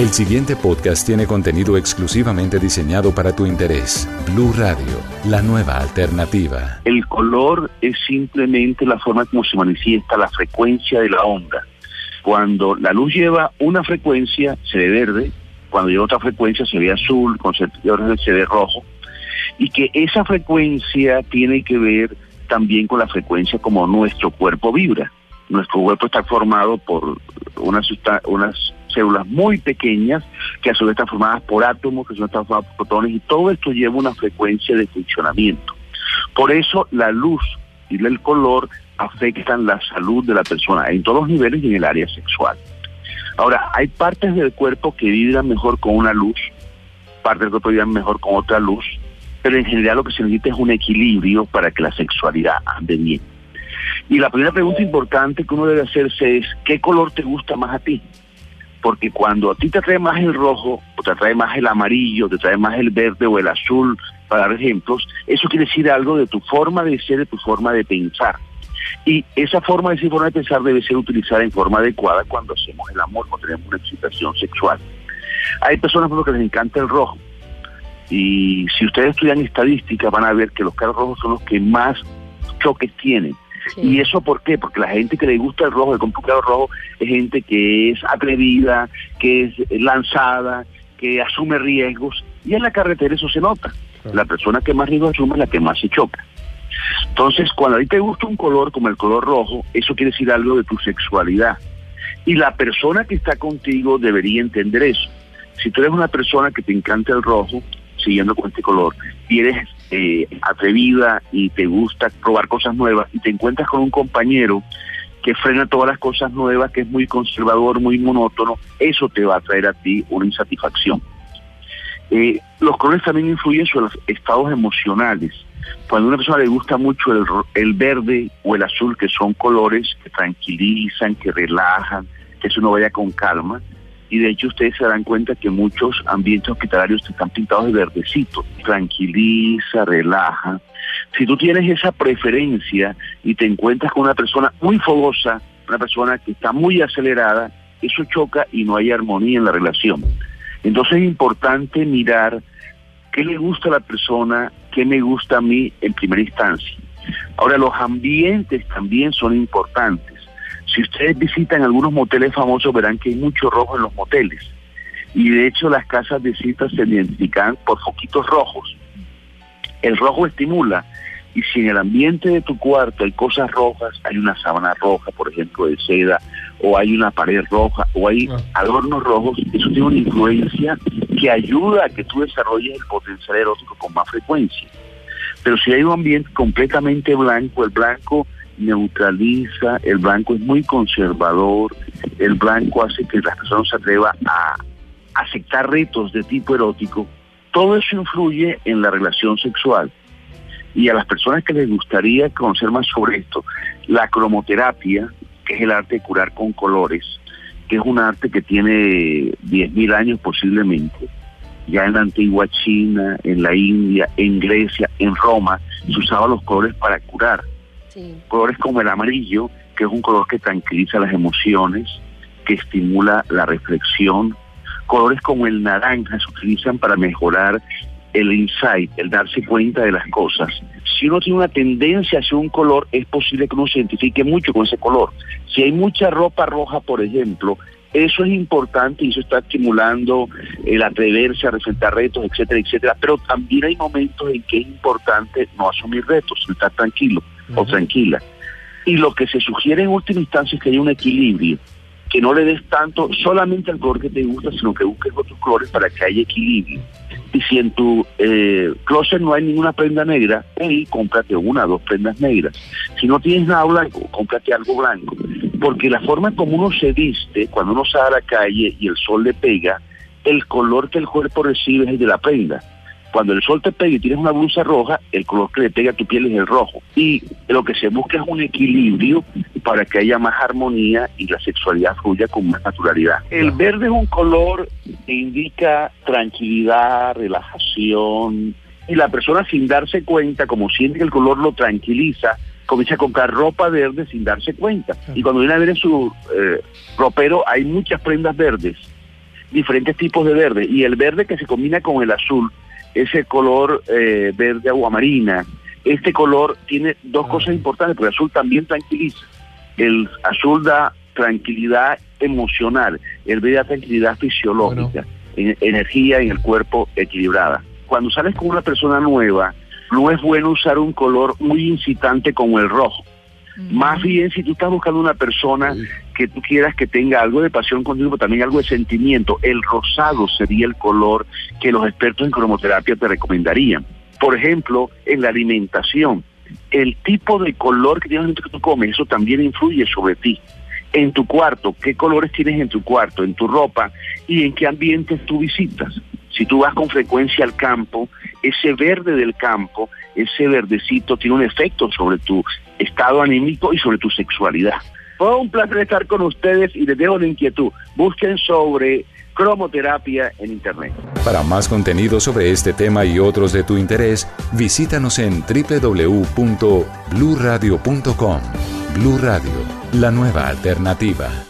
El siguiente podcast tiene contenido exclusivamente diseñado para tu interés. Blue Radio, la nueva alternativa. El color es simplemente la forma como se manifiesta la frecuencia de la onda. Cuando la luz lleva una frecuencia, se ve verde, cuando lleva otra frecuencia, se ve azul, con se ve rojo, y que esa frecuencia tiene que ver también con la frecuencia como nuestro cuerpo vibra. Nuestro cuerpo está formado por unas, unas células muy pequeñas que a su vez están formadas por átomos, que son formadas por protones, y todo esto lleva una frecuencia de funcionamiento. Por eso la luz y el color afectan la salud de la persona en todos los niveles y en el área sexual. Ahora, hay partes del cuerpo que vibran mejor con una luz, partes del cuerpo vibran mejor con otra luz, pero en general lo que se necesita es un equilibrio para que la sexualidad ande bien. Y la primera pregunta importante que uno debe hacerse es, ¿qué color te gusta más a ti? Porque cuando a ti te atrae más el rojo, o te atrae más el amarillo, te atrae más el verde o el azul, para dar ejemplos, eso quiere decir algo de tu forma de ser, de tu forma de pensar. Y esa forma de ser, forma de pensar debe ser utilizada en forma adecuada cuando hacemos el amor, cuando tenemos una excitación sexual. Hay personas por lo que les encanta el rojo. Y si ustedes estudian estadística van a ver que los carros rojos son los que más choques tienen. ¿Y eso por qué? Porque la gente que le gusta el rojo, el complicado rojo, es gente que es atrevida, que es lanzada, que asume riesgos, y en la carretera eso se nota. La persona que más riesgos asume es la que más se choca. Entonces, cuando a ti te gusta un color como el color rojo, eso quiere decir algo de tu sexualidad. Y la persona que está contigo debería entender eso. Si tú eres una persona que te encanta el rojo, siguiendo con este color, y eres eh, atrevida y te gusta probar cosas nuevas y te encuentras con un compañero que frena todas las cosas nuevas, que es muy conservador, muy monótono, eso te va a traer a ti una insatisfacción. Eh, los colores también influyen sobre los estados emocionales. Cuando a una persona le gusta mucho el, el verde o el azul, que son colores que tranquilizan, que relajan, que eso uno vaya con calma, y de hecho ustedes se dan cuenta que muchos ambientes hospitalarios están pintados de verdecito, tranquiliza, relaja. Si tú tienes esa preferencia y te encuentras con una persona muy fogosa, una persona que está muy acelerada, eso choca y no hay armonía en la relación. Entonces es importante mirar qué le gusta a la persona, qué me gusta a mí en primera instancia. Ahora, los ambientes también son importantes. Si ustedes visitan algunos moteles famosos, verán que hay mucho rojo en los moteles. Y de hecho las casas de citas se identifican por foquitos rojos. El rojo estimula. Y si en el ambiente de tu cuarto hay cosas rojas, hay una sábana roja, por ejemplo, de seda, o hay una pared roja, o hay ah. adornos rojos, eso tiene una influencia que ayuda a que tú desarrolles el potencial erótico con más frecuencia. Pero si hay un ambiente completamente blanco, el blanco neutraliza, el blanco es muy conservador, el blanco hace que las personas se atrevan a aceptar retos de tipo erótico, todo eso influye en la relación sexual. Y a las personas que les gustaría conocer más sobre esto, la cromoterapia, que es el arte de curar con colores, que es un arte que tiene 10.000 años posiblemente, ya en la antigua China, en la India, en Grecia, en Roma, se usaban los colores para curar. Colores como el amarillo, que es un color que tranquiliza las emociones, que estimula la reflexión. Colores como el naranja se utilizan para mejorar el insight, el darse cuenta de las cosas. Si uno tiene una tendencia hacia un color, es posible que uno se identifique mucho con ese color. Si hay mucha ropa roja, por ejemplo, eso es importante y eso está estimulando el atreverse a enfrentar retos, etcétera, etcétera. Pero también hay momentos en que es importante no asumir retos, estar tranquilo o tranquila. Y lo que se sugiere en última instancia es que haya un equilibrio, que no le des tanto solamente al color que te gusta, sino que busques otros colores para que haya equilibrio. Y si en tu eh, closet no hay ninguna prenda negra, ahí cómprate una o dos prendas negras. Si no tienes nada blanco, cómprate algo blanco. Porque la forma como uno se viste, cuando uno sale a la calle y el sol le pega, el color que el cuerpo recibe es el de la prenda. Cuando el sol te pega y tienes una blusa roja, el color que le pega a tu piel es el rojo. Y lo que se busca es un equilibrio para que haya más armonía y la sexualidad fluya con más naturalidad. El verde es un color que indica tranquilidad, relajación, y la persona sin darse cuenta, como siente que el color lo tranquiliza, comienza a comprar ropa verde sin darse cuenta. Y cuando viene a ver en su eh, ropero hay muchas prendas verdes diferentes tipos de verde y el verde que se combina con el azul, ese color eh, verde aguamarina, este color tiene dos ah. cosas importantes, porque el azul también tranquiliza. El azul da tranquilidad emocional, el verde da tranquilidad fisiológica, energía en el cuerpo equilibrada. Cuando sales con una persona nueva, no es bueno usar un color muy incitante como el rojo. Más bien, si tú estás buscando una persona que tú quieras que tenga algo de pasión contigo, pero también algo de sentimiento, el rosado sería el color que los expertos en cromoterapia te recomendarían. Por ejemplo, en la alimentación, el tipo de color que tienes que tú comes, eso también influye sobre ti. En tu cuarto, qué colores tienes en tu cuarto, en tu ropa y en qué ambientes tú visitas. Si tú vas con frecuencia al campo, ese verde del campo, ese verdecito tiene un efecto sobre tu estado anímico y sobre tu sexualidad. Fue un placer estar con ustedes y les dejo la inquietud. Busquen sobre cromoterapia en Internet. Para más contenido sobre este tema y otros de tu interés, visítanos en www.bluradio.com. Blu Radio, la nueva alternativa.